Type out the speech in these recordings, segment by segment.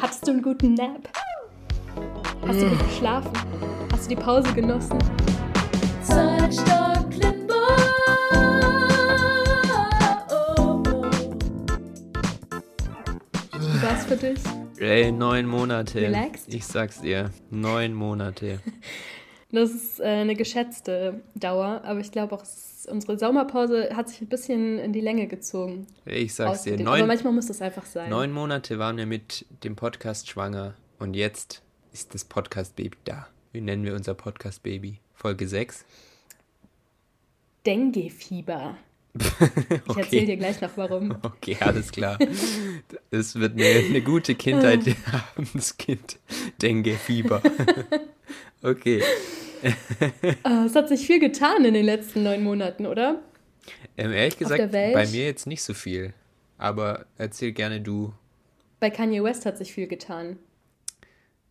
Hattest du einen guten Nap? Hast du gut geschlafen? Hast du die Pause genossen? Wie war's für dich? Ey, neun Monate. Relaxed? Ich sag's dir. Neun Monate. Das ist äh, eine geschätzte Dauer, aber ich glaube auch, es, unsere Sommerpause hat sich ein bisschen in die Länge gezogen. Ich sag's dir. Ausgedehnt. aber Neun, manchmal muss das einfach sein. neun Monate waren wir mit dem Podcast schwanger. Und jetzt ist das Podcast-Baby da. Wie nennen wir unser Podcast-Baby? Folge 6? Dengue-Fieber. Ich Okay. erzähle dir gleich noch warum. Okay, alles klar. Es wird eine, eine gute Kindheit haben, das Kind. Dengue, Fieber. Okay. Äh, es hat sich viel getan in den letzten neun Monaten, oder? Ähm, ehrlich gesagt, bei mir jetzt nicht so viel. Aber erzähl gerne du. Bei Kanye West hat sich viel getan.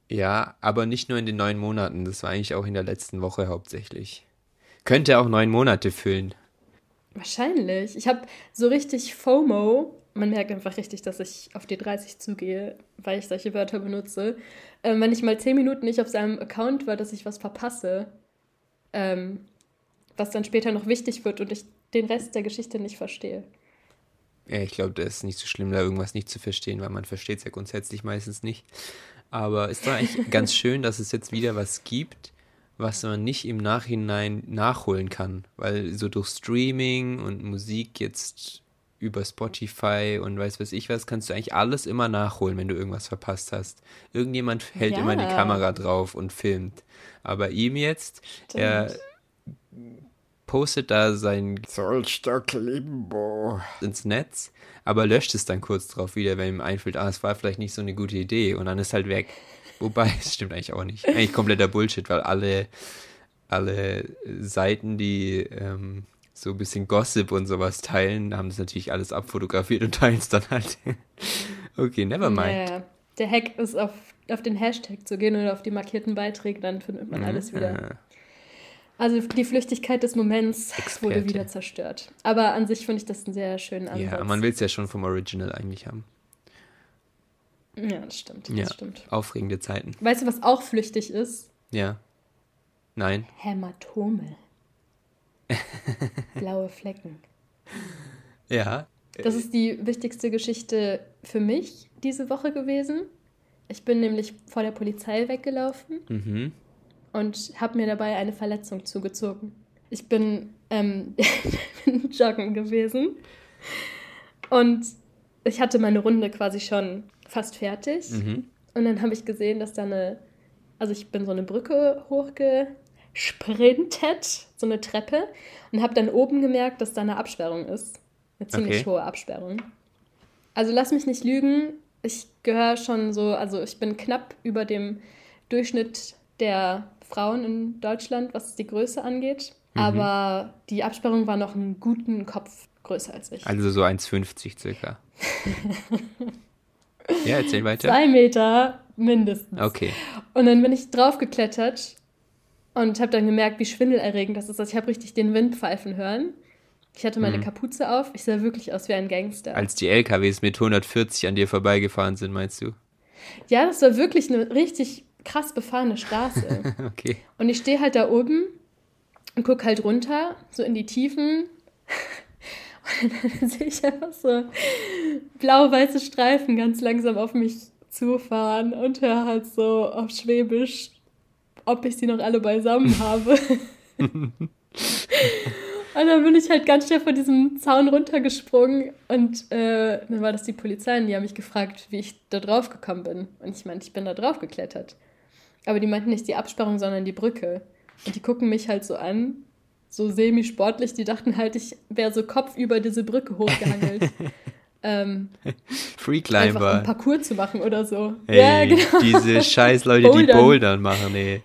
Ja, aber nicht nur in den neun Monaten. Das war eigentlich auch in der letzten Woche hauptsächlich. Könnte auch neun Monate füllen. Wahrscheinlich. Ich habe so richtig FOMO. Man merkt einfach richtig, dass ich auf die 30 zugehe, weil ich solche Wörter benutze. Ähm, wenn ich mal 10 Minuten nicht auf seinem Account war, dass ich was verpasse, ähm, was dann später noch wichtig wird und ich den Rest der Geschichte nicht verstehe. Ja, ich glaube, das ist nicht so schlimm, da irgendwas nicht zu verstehen, weil man versteht es ja grundsätzlich meistens nicht. Aber es war eigentlich ganz schön, dass es jetzt wieder was gibt, was man nicht im Nachhinein nachholen kann. Weil so durch Streaming und Musik jetzt über Spotify und weiß was ich was, kannst du eigentlich alles immer nachholen, wenn du irgendwas verpasst hast. Irgendjemand hält Ja. immer die Kamera drauf und filmt. Aber ihm jetzt, er postet da sein Zollstock Limbo. ins Netz, aber löscht es dann kurz drauf wieder, wenn ihm einfällt, ah, es war vielleicht nicht so eine gute Idee und dann ist halt weg. Wobei, es stimmt eigentlich auch nicht. Eigentlich kompletter Bullshit, weil alle, alle Seiten, die ähm, so ein bisschen Gossip und sowas teilen, haben das natürlich alles abfotografiert und teilen es dann halt. okay, never mind. Ja, der Hack ist auf, auf den Hashtag zu gehen oder auf die markierten Beiträge, dann findet man alles wieder. Also die Flüchtigkeit des Moments wurde Experte. wieder zerstört. Aber an sich finde ich das einen sehr schönen Ansatz. ja, man will es ja schon vom Original eigentlich haben. Ja, das stimmt. Das Ja, stimmt. aufregende Zeiten. Weißt du, was auch flüchtig ist? Ja. Nein. Hämatome. Blaue Flecken. Ja. Das ist die wichtigste Geschichte für mich diese Woche gewesen. Ich bin nämlich vor der Polizei weggelaufen Mhm. und habe mir dabei eine Verletzung zugezogen. Ich bin, ähm, bin joggen gewesen und ich hatte meine Runde quasi schon fast fertig. Mhm. Und dann habe ich gesehen, dass da eine, also ich bin so eine Brücke hochgesprintet, so eine Treppe, und habe dann oben gemerkt, dass da eine Absperrung ist. Eine ziemlich Okay. hohe Absperrung. Also lass mich nicht lügen, ich gehöre schon so, also ich bin knapp über dem Durchschnitt der Frauen in Deutschland, was die Größe angeht. Mhm. Aber die Absperrung war noch einen guten Kopf größer als ich. Also so 1,50 circa. ja, erzähl weiter. Zwei Meter mindestens. Okay. Und dann bin ich draufgeklettert und habe dann gemerkt, wie schwindelerregend das ist. Also ich habe richtig den Wind pfeifen hören. Ich hatte meine Kapuze auf. Ich sah wirklich aus wie ein Gangster. Mhm. Als die LKWs mit 140 an dir vorbeigefahren sind, meinst du? ja, das war wirklich eine richtig krass befahrene Straße. Okay. und ich stehe halt da oben und gucke halt runter, so in die Tiefen. Und dann sehe ich einfach so blau-weiße Streifen ganz langsam auf mich zufahren und höre halt so auf Schwäbisch, ob ich sie noch alle beisammen habe. Und dann bin ich halt ganz schnell von diesem Zaun runtergesprungen und äh, dann war das die Polizei und die haben mich gefragt, wie ich da drauf gekommen bin. Und ich meinte, ich bin da drauf geklettert. Aber die meinten nicht die Absperrung, sondern die Brücke. Und die gucken mich halt so an, so semi-sportlich. Die dachten halt, ich wäre so Kopf über diese Brücke hochgehangelt. Ähm, Free einfach um Climber. Parcours zu machen oder so. Ey, ja, genau. diese scheiß Leute, die Bouldern. Bouldern machen, ey.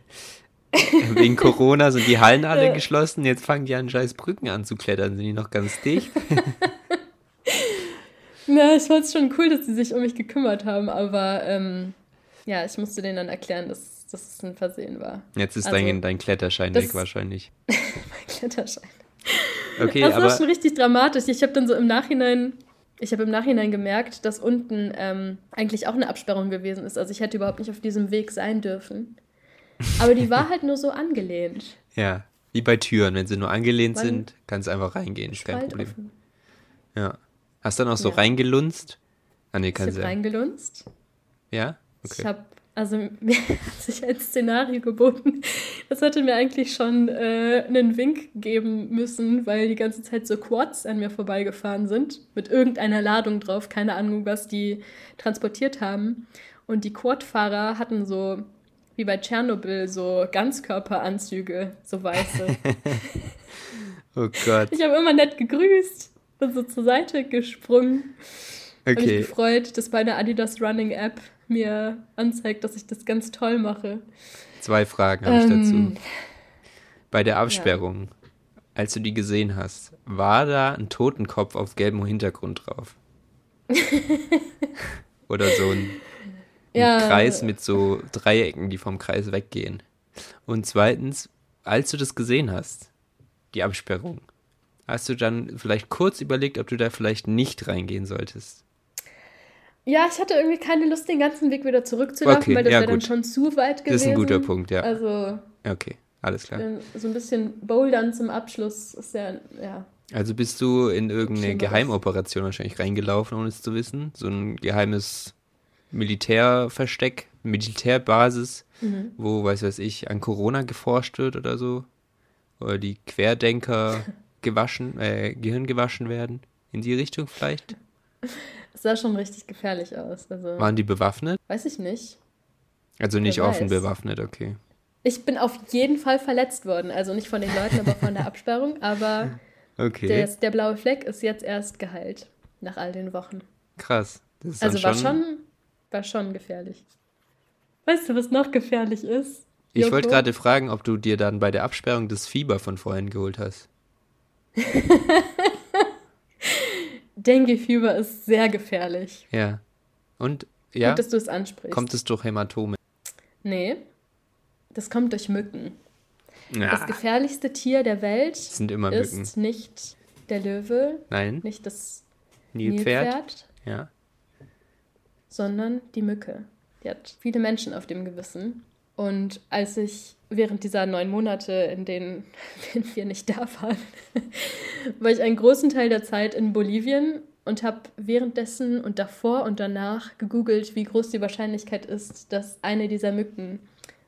Wegen Corona sind die Hallen alle geschlossen, jetzt fangen die an, scheiß Brücken anzuklettern. Sind die noch ganz dicht? Ja, ich fand es schon cool, dass sie sich um mich gekümmert haben, aber ähm, ja, ich musste denen dann erklären, dass, dass es ein Versehen war. Jetzt ist Also, dein, dein Kletterschein weg wahrscheinlich. Mein Kletterschein. Okay, das war aber schon richtig dramatisch. Ich habe dann so im Nachhinein Ich habe im Nachhinein gemerkt, dass unten ähm, eigentlich auch eine Absperrung gewesen ist. Also ich hätte überhaupt nicht auf diesem Weg sein dürfen. Aber die war halt nur so angelehnt. Ja, wie bei Türen. Wenn sie nur angelehnt Weil sind, kannst du einfach reingehen. Ist kein Problem. Offen. Ja. Hast du dann auch so ja. reingelunzt? Ah, nee, kannst ich habe reingelunzt. Ja? Okay. Ich habe also mir hat sich ein Szenario geboten. Das hätte mir eigentlich schon äh, einen Wink geben müssen, weil die ganze Zeit so Quads an mir vorbeigefahren sind, mit irgendeiner Ladung drauf, keine Ahnung, was die transportiert haben. Und die Quad-Fahrer hatten so, wie bei Tschernobyl, so Ganzkörperanzüge, so weiße. oh Gott. Ich habe immer nett gegrüßt, bin so zur Seite gesprungen. Okay. Und mich gefreut, dass bei der Adidas Running App mir anzeigt, dass ich das ganz toll mache. Zwei Fragen habe ähm, ich dazu. Bei der Absperrung, ja. als du die gesehen hast, war da ein Totenkopf auf gelbem Hintergrund drauf? Oder so ein, ein ja. Kreis mit so Dreiecken, die vom Kreis weggehen. Und zweitens, als du das gesehen hast, die Absperrung, hast du dann vielleicht kurz überlegt, ob du da vielleicht nicht reingehen solltest? Ja, ich hatte irgendwie keine Lust, den ganzen Weg wieder zurückzulaufen, okay, weil das ja, wäre dann schon zu weit gewesen. Das ist ein guter Punkt, ja. Also. Okay, alles klar. So ein bisschen Bouldern zum Abschluss ist ja, ja. Also bist du in irgendeine Geheimoperation wahrscheinlich reingelaufen, ohne es zu wissen? So ein geheimes Militärversteck, Militärbasis, mhm. wo, weiß weiß ich, an Corona geforscht wird oder so? Oder die Querdenker gewaschen, äh, Gehirn gewaschen werden? In die Richtung vielleicht? Es sah schon richtig gefährlich aus. Also, Waren die bewaffnet? Weiß ich nicht. Also nicht Wer offen weiß. bewaffnet, okay. Ich bin auf jeden Fall verletzt worden. Also nicht von den Leuten, aber von der Absperrung. Aber okay. der, der blaue Fleck ist jetzt erst geheilt. Nach all den Wochen. Krass. also war schon, war schon gefährlich. Weißt du, was noch gefährlich ist? Ich wollte gerade fragen, ob du dir dann bei der Absperrung das Fieber von vorhin geholt hast. Dengue-Fieber ist sehr gefährlich. Ja. Und, ja? Gut, dass du es ansprichst. Kommt es durch Hämatome? Nee. Das kommt durch Mücken. Ja. Das gefährlichste Tier der Welt sind immer ist Mücken. nicht der Löwe. Nein. Nicht das Nilpferd. Nilpferd ja. Sondern die Mücke. Die hat viele Menschen auf dem Gewissen. Und als ich während dieser neun Monate, in denen wir nicht da waren, war ich einen großen Teil der Zeit in Bolivien und habe währenddessen und davor und danach gegoogelt, wie groß die Wahrscheinlichkeit ist, dass eine dieser Mücken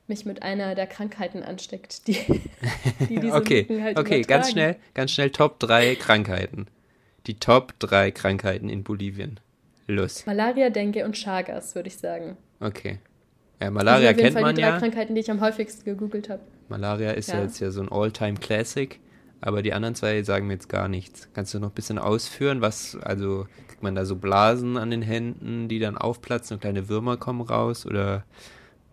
mich mit einer der Krankheiten ansteckt, die, die diese okay, Mücken halt Okay, übertragen. ganz schnell, ganz schnell Top 3 Krankheiten. Die Top 3 Krankheiten in Bolivien. Los. Malaria, Dengue und Chagas, würde ich sagen. Okay. Ja, Malaria kennt Fall man die drei ja. Krankheiten, die ich am häufigsten gegoogelt habe. Malaria ist ja. ja jetzt ja so ein All-Time-Classic, aber die anderen zwei sagen mir jetzt gar nichts. Kannst du noch ein bisschen ausführen, was, also kriegt man da so Blasen an den Händen, die dann aufplatzen und kleine Würmer kommen raus oder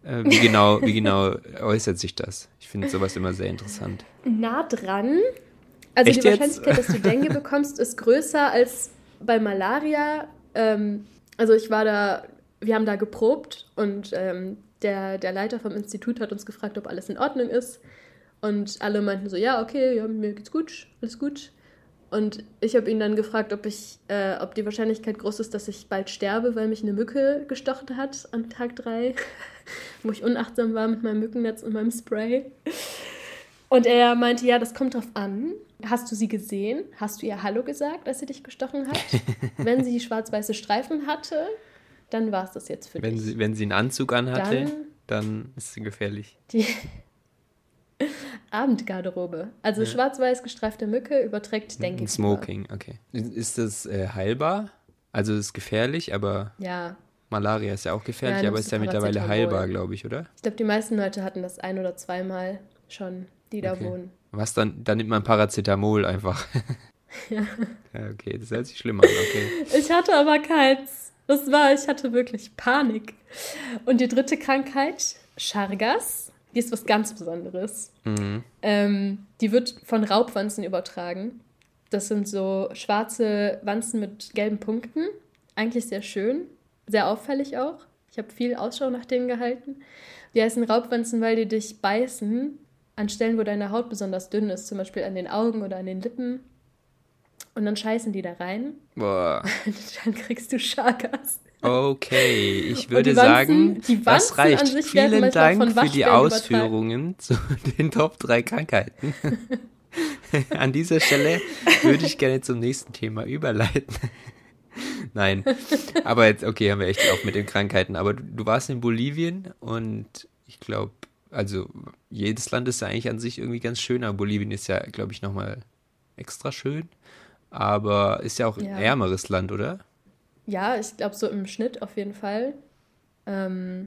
äh, wie genau, wie genau äußert sich das? Ich finde sowas immer sehr interessant. Nah dran. Also Echt die Wahrscheinlichkeit, dass du Dengue bekommst, ist größer als bei Malaria. Ähm, also ich war da wir haben da geprobt und ähm, der, der Leiter vom Institut hat uns gefragt, ob alles in Ordnung ist. Und alle meinten so, ja, okay, ja, mir geht's gut, alles gut. Und ich habe ihn dann gefragt, ob, ich, äh, ob die Wahrscheinlichkeit groß ist, dass ich bald sterbe, weil mich eine Mücke gestochen hat an Tag 3, wo ich unachtsam war mit meinem Mückennetz und meinem Spray. Und er meinte, ja, das kommt drauf an. Hast du sie gesehen? Hast du ihr Hallo gesagt, als sie dich gestochen hat? Wenn sie schwarz-weiße Streifen hatte, dann war es das jetzt für wenn dich. Sie, wenn sie einen Anzug anhatte, dann, dann ist sie gefährlich. Die Abendgarderobe. Also ja. schwarz-weiß gestreifte Mücke überträgt, denke ich. Smoking, okay. Ist das äh, heilbar? Also ist gefährlich, aber ja. Malaria ist ja auch gefährlich, ja, aber ist ja mittlerweile heilbar, glaube ich, oder? Ich glaube, die meisten Leute hatten das ein oder zweimal schon, die da okay. wohnen. Was dann? Dann nimmt man Paracetamol einfach. ja. ja. Okay, das hört sich schlimm an, okay. Ich hatte aber keins. Das war, ich hatte wirklich Panik. Und die dritte Krankheit, Chargas, die ist was ganz Besonderes. Mhm. Ähm, die wird von Raubwanzen übertragen. Das sind so schwarze Wanzen mit gelben Punkten. Eigentlich sehr schön, sehr auffällig auch. Ich habe viel Ausschau nach denen gehalten. Die heißen Raubwanzen, weil die dich beißen an Stellen, wo deine Haut besonders dünn ist, zum Beispiel an den Augen oder an den Lippen. Und dann scheißen die da rein. Boah. Dann kriegst du Schargas. Okay, ich würde Wanzen- sagen, das reicht. Vielen Dank für die Ausführungen zu den Top 3 Krankheiten. An dieser Stelle würde ich gerne zum nächsten Thema überleiten. Nein, aber jetzt, okay, haben wir echt auch mit den Krankheiten. Aber du, du warst in Bolivien und ich glaube, also jedes Land ist ja eigentlich an sich irgendwie ganz schön, aber Bolivien ist ja, glaube ich, nochmal extra schön. Aber ist ja auch ein Ja. ärmeres Land, oder? Ja, ich glaube so im Schnitt auf jeden Fall. Ähm,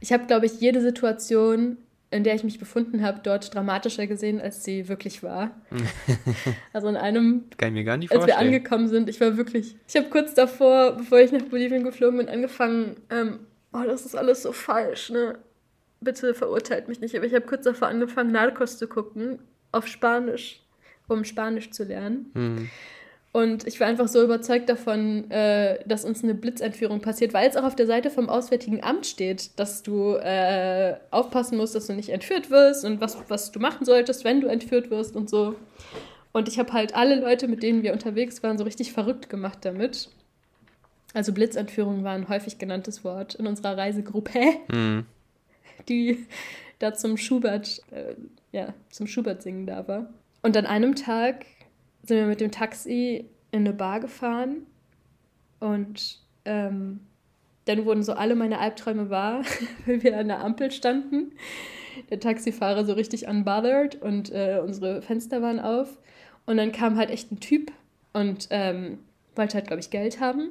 ich habe, glaube ich, jede Situation, in der ich mich befunden habe, dort dramatischer gesehen, als sie wirklich war. also in einem, Kann ich mir gar nicht als wir angekommen sind, ich war wirklich, ich habe kurz davor, bevor ich nach Bolivien geflogen bin, angefangen, ähm, oh, das ist alles so falsch, ne? Bitte verurteilt mich nicht, aber ich habe kurz davor angefangen, Narcos zu gucken, auf Spanisch, um Spanisch zu lernen. Hm. Und ich war einfach so überzeugt davon, äh, dass uns eine Blitzentführung passiert, weil es auch auf der Seite vom Auswärtigen Amt steht, dass du äh, aufpassen musst, dass du nicht entführt wirst und was, was du machen solltest, wenn du entführt wirst und so. Und ich habe halt alle Leute, mit denen wir unterwegs waren, so richtig verrückt gemacht damit. Also Blitzentführung war ein häufig genanntes Wort in unserer Reisegruppe, Hm. die da zum Schubert, äh, ja, zum Schubert singen da war. Und an einem Tag sind wir mit dem Taxi in eine Bar gefahren und ähm, dann wurden so alle meine Albträume wahr, weil wir an der Ampel standen. Der Taxifahrer so richtig unbothered und äh, unsere Fenster waren auf. Und dann kam halt echt ein Typ und ähm, wollte halt, glaube ich, Geld haben.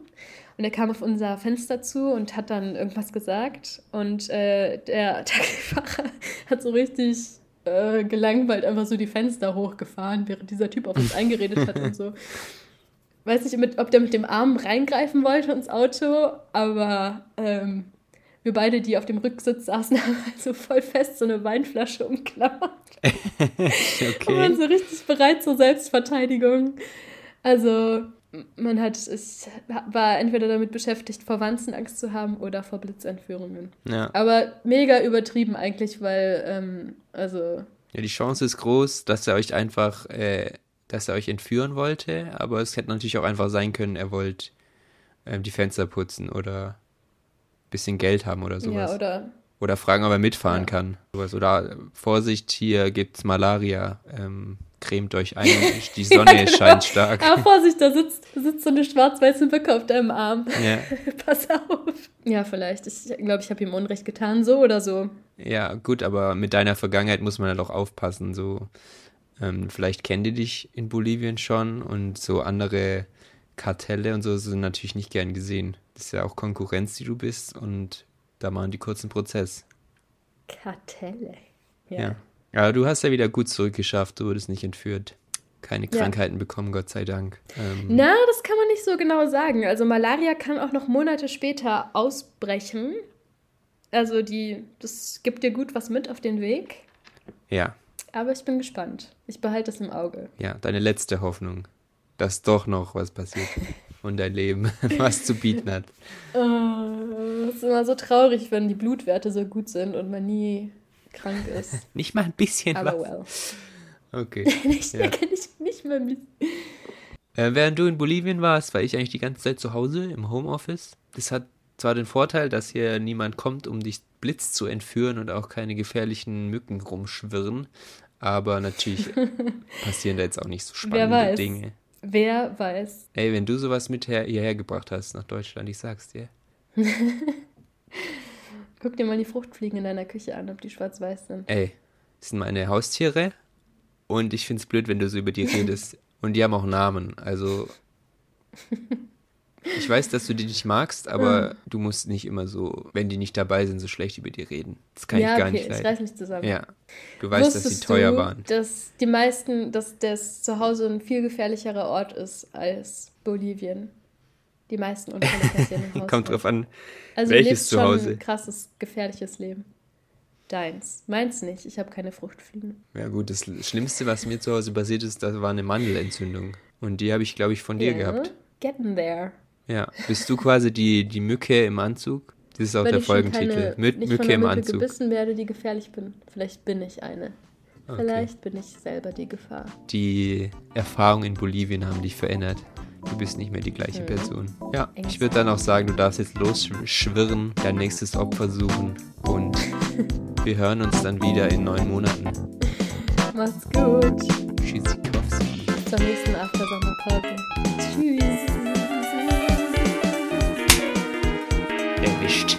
Und er kam auf unser Fenster zu und hat dann irgendwas gesagt. Und äh, der Taxifahrer hat so richtig äh, gelangweilt einfach so die Fenster hochgefahren, während dieser Typ auf uns eingeredet hat und so. Weiß nicht, mit, ob der mit dem Arm reingreifen wollte ins Auto, aber ähm, wir beide, die auf dem Rücksitz saßen, haben also voll fest so eine Weinflasche umklammert und waren Okay. so richtig bereit zur Selbstverteidigung. Also man hat, ich war entweder damit beschäftigt, vor Wanzen Angst zu haben oder vor Blitzentführungen. Ja. Aber mega übertrieben eigentlich, weil, ähm, also, ja, die Chance ist groß, dass er euch einfach, äh, dass er euch entführen wollte, aber es hätte natürlich auch einfach sein können, er wollte ähm, die Fenster putzen oder ein bisschen Geld haben oder sowas. ja, oder, Oder fragen, ob er mitfahren Ja. kann. Sowas. Oder äh, Vorsicht, hier gibt's Malaria. Ähm, cremt euch ein, die Sonne genau. scheint stark. aber Vorsicht, da sitzt, sitzt so eine schwarz-weiße Bücke auf deinem Arm. Ja. Pass auf. Ja, vielleicht. Ich glaube, ich habe ihm Unrecht getan, so oder so. ja, gut, aber mit deiner Vergangenheit muss man halt auch aufpassen. So, ähm, vielleicht kennt ihr dich in Bolivien schon und so andere Kartelle und so sind natürlich nicht gern gesehen. Das ist ja auch Konkurrenz, die du bist und da machen die kurzen Prozess. Kartelle. Ja. Aber du hast ja wieder gut zurückgeschafft, du wurdest nicht entführt. Keine Ja. Krankheiten bekommen, Gott sei Dank. Ähm, Na, das kann man nicht so genau sagen. Also Malaria kann auch noch Monate später ausbrechen. Also die, das gibt dir gut was mit auf den Weg. Ja, Aber ich bin gespannt. Ich behalte es im Auge. ja, deine letzte Hoffnung, dass doch noch was passiert und dein Leben was zu bieten hat. Oh, es ist immer so traurig, wenn die Blutwerte so gut sind und man nie krank ist. Nicht mal ein bisschen Aber was. well. Okay. Nicht, Ja. nicht, nicht mehr mit. Äh, während du in Bolivien warst, war ich eigentlich die ganze Zeit zu Hause im Homeoffice. Das hat zwar den Vorteil, dass hier niemand kommt, um dich Blitz zu entführen und auch keine gefährlichen Mücken rumschwirren, aber natürlich passieren da jetzt auch nicht so spannende weiß. Dinge. Wer weiß. Ey, wenn du sowas mit her hierher gebracht hast nach Deutschland, ich sag's dir. Guck dir mal die Fruchtfliegen in deiner Küche an, ob die schwarz-weiß sind. Ey, das sind meine Haustiere und ich find's blöd, wenn du so über die redest. Und die haben auch Namen, also ich weiß, dass du die nicht magst, aber du musst nicht immer so, wenn die nicht dabei sind, so schlecht über die reden. Das kann ja, ich gar okay, nicht ich leiden. reiß mich zusammen. Ja, du weißt, dass sie Wusstest teuer du, waren. dass die meisten, dass das Zuhause ein viel gefährlicherer Ort ist als Bolivien. Die meisten Unfälle passieren im Haus. Kommt drauf an. also welches du lebst schon Zuhause. ein krasses, gefährliches Leben. Deins. Meins nicht. Ich habe keine Fruchtfliegen. Ja gut, das Schlimmste, was mir zu Hause passiert ist, das war eine Mandelentzündung. Und die habe ich, glaube ich, von dir Ja, gehabt. Getting there. Ja, bist du quasi die, die Mücke im Anzug? Das ist auch Wenn der Folgentitel. keine, Mü nicht Mücke von im Mücke Anzug. gebissen werde, die gefährlich bin. Vielleicht bin ich eine. Vielleicht bin ich selber die Gefahr. Die Erfahrungen in Bolivien haben dich verändert. Du bist nicht mehr die gleiche Hm. Person. Ja, ich würde dann auch sagen, du darfst jetzt losschwirren, dein nächstes Opfer suchen und wir hören uns dann wieder in neun Monaten. Mach's gut. Tschüssikowski. Zur nächsten After-Sommerpause. Tschüss. Erwischt.